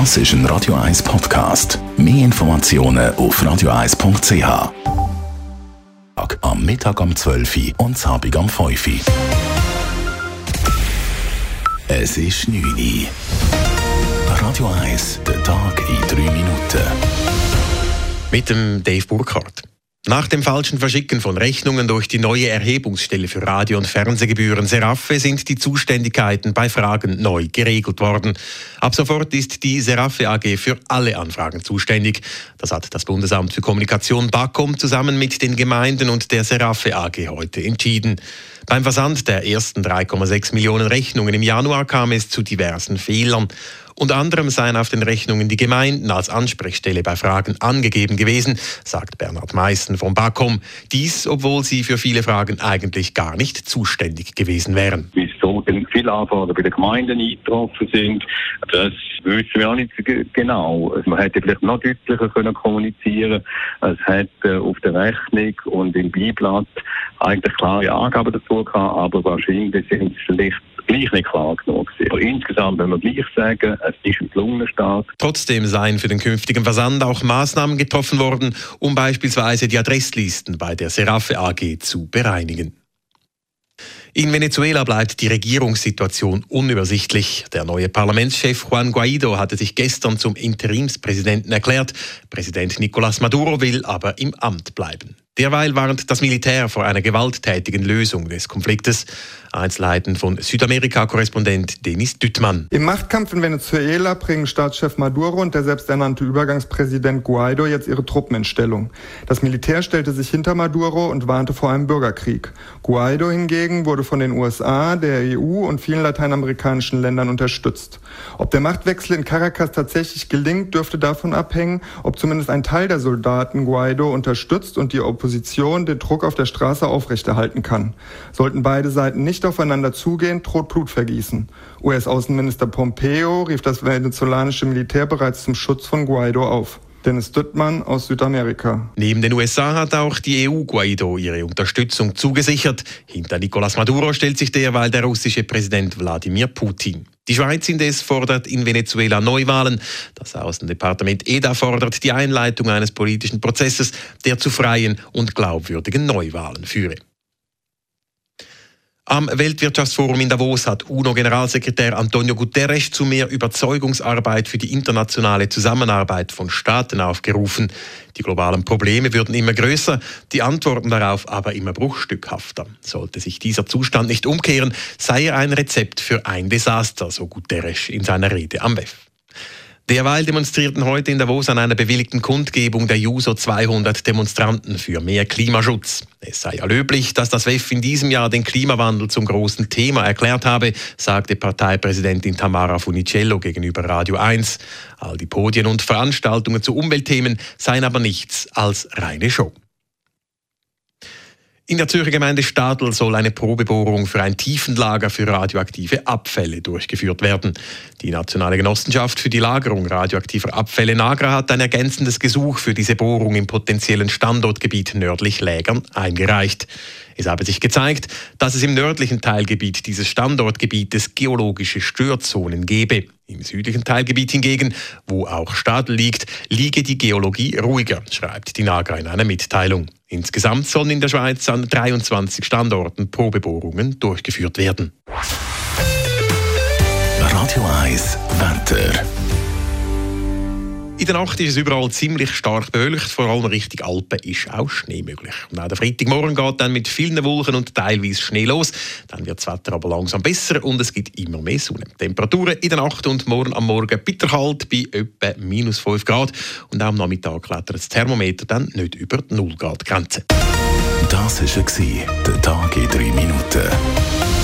Das ist ein Radio 1 Podcast. Mehr Informationen auf radio1.ch. Am Mittag um 12 Uhr und Abend um 5 Uhr. Es ist 9 Uhr. Radio 1, der Tag in 3 Minuten. Mit dem Dave Burkhardt. Nach dem falschen Verschicken von Rechnungen durch die neue Erhebungsstelle für Radio- und Fernsehgebühren Seraffe sind die Zuständigkeiten bei Fragen neu geregelt worden. Ab sofort ist die Seraffe AG für alle Anfragen zuständig. Das hat das Bundesamt für Kommunikation BAKOM zusammen mit den Gemeinden und der Seraffe AG heute entschieden. Beim Versand der ersten 3,6 Millionen Rechnungen im Januar kam es zu diversen Fehlern. Unter anderem seien auf den Rechnungen die Gemeinden als Ansprechstelle bei Fragen angegeben gewesen, sagt Bernhard Meissen vom BAKOM. Dies, obwohl sie für viele Fragen eigentlich gar nicht zuständig gewesen wären. Wieso denn viele Anfragen bei den Gemeinden eingetroffen sind, das wissen wir auch nicht genau. Man hätte vielleicht noch deutlicher können kommunizieren Es hätte auf der Rechnung und im Beiblatt eigentlich klare Angaben dazu gehabt, aber wahrscheinlich sind es vielleicht gleich nicht klar genug gewesen. Insgesamt wenn wir gleich sagen, es ist ein gelungener Start. Trotzdem seien für den künftigen Versand auch Maßnahmen getroffen worden, um beispielsweise die Adresslisten bei der Seraphe AG zu bereinigen. In Venezuela bleibt die Regierungssituation unübersichtlich. Der neue Parlamentschef Juan Guaido hatte sich gestern zum Interimspräsidenten erklärt. Präsident Nicolás Maduro will aber im Amt bleiben. Derweil warnt das Militär vor einer gewalttätigen Lösung des Konfliktes. Einzelheiten von Südamerika-Korrespondent Denis Düttmann. Im Machtkampf in Venezuela bringen Staatschef Maduro und der selbsternannte Übergangspräsident Guaido jetzt ihre Truppen in Stellung. Das Militär stellte sich hinter Maduro und warnte vor einem Bürgerkrieg. Guaido hingegen wurde von den USA, der EU und vielen lateinamerikanischen Ländern unterstützt. Ob der Machtwechsel in Caracas tatsächlich gelingt, dürfte davon abhängen, ob zumindest ein Teil der Soldaten Guaido unterstützt und die Opposition den Druck auf der Straße aufrechterhalten kann. Sollten beide Seiten nicht aufeinander zugehen, droht Blutvergießen. US-Außenminister Pompeo rief das venezolanische Militär bereits zum Schutz von Guaido auf. Dennis Düttmann aus Südamerika. Neben den USA hat auch die EU Guaido ihre Unterstützung zugesichert. Hinter Nicolás Maduro stellt sich derweil der russische Präsident Wladimir Putin. Die Schweiz indes fordert in Venezuela Neuwahlen. Das Außendepartement EDA fordert die Einleitung eines politischen Prozesses, der zu freien und glaubwürdigen Neuwahlen führe. Am Weltwirtschaftsforum in Davos hat UNO-Generalsekretär Antonio Guterres zu mehr Überzeugungsarbeit für die internationale Zusammenarbeit von Staaten aufgerufen. Die globalen Probleme würden immer größer, die Antworten darauf aber immer bruchstückhafter. Sollte sich dieser Zustand nicht umkehren, sei er ein Rezept für ein Desaster, so Guterres in seiner Rede am WEF. Derweil demonstrierten heute in Davos an einer bewilligten Kundgebung der JUSO 200 Demonstranten für mehr Klimaschutz. Es sei ja löblich, dass das WEF in diesem Jahr den Klimawandel zum großen Thema erklärt habe, sagte Parteipräsidentin Tamara Funicello gegenüber Radio 1. All die Podien und Veranstaltungen zu Umweltthemen seien aber nichts als reine Show. In der Zürcher Gemeinde Stadl soll eine Probebohrung für ein Tiefenlager für radioaktive Abfälle durchgeführt werden. Die Nationale Genossenschaft für die Lagerung radioaktiver Abfälle NAGRA hat ein ergänzendes Gesuch für diese Bohrung im potenziellen Standortgebiet nördlich Lägern eingereicht. Es habe sich gezeigt, dass es im nördlichen Teilgebiet dieses Standortgebietes geologische Störzonen gebe. Im südlichen Teilgebiet hingegen, wo auch Stadl liegt, liege die Geologie ruhiger, schreibt die NAGRA in einer Mitteilung. Insgesamt sollen in der Schweiz an 23 Standorten Probebohrungen durchgeführt werden. Radio 1 Wetter. In der Nacht ist es überall ziemlich stark bewölkt, vor allem Richtung Alpen ist auch Schnee möglich. Und auch der Freitagmorgen geht dann mit vielen Wolken und teilweise Schnee los. Dann wird das Wetter aber langsam besser und es gibt immer mehr Sonne. Temperaturen in der Nacht und morgen am Morgen bitterkalt bei etwa minus 5 Grad. Und auch am Nachmittag klettert das Thermometer dann nicht über die 0 Grad Grenze. Das war der Tag in 3 Minuten.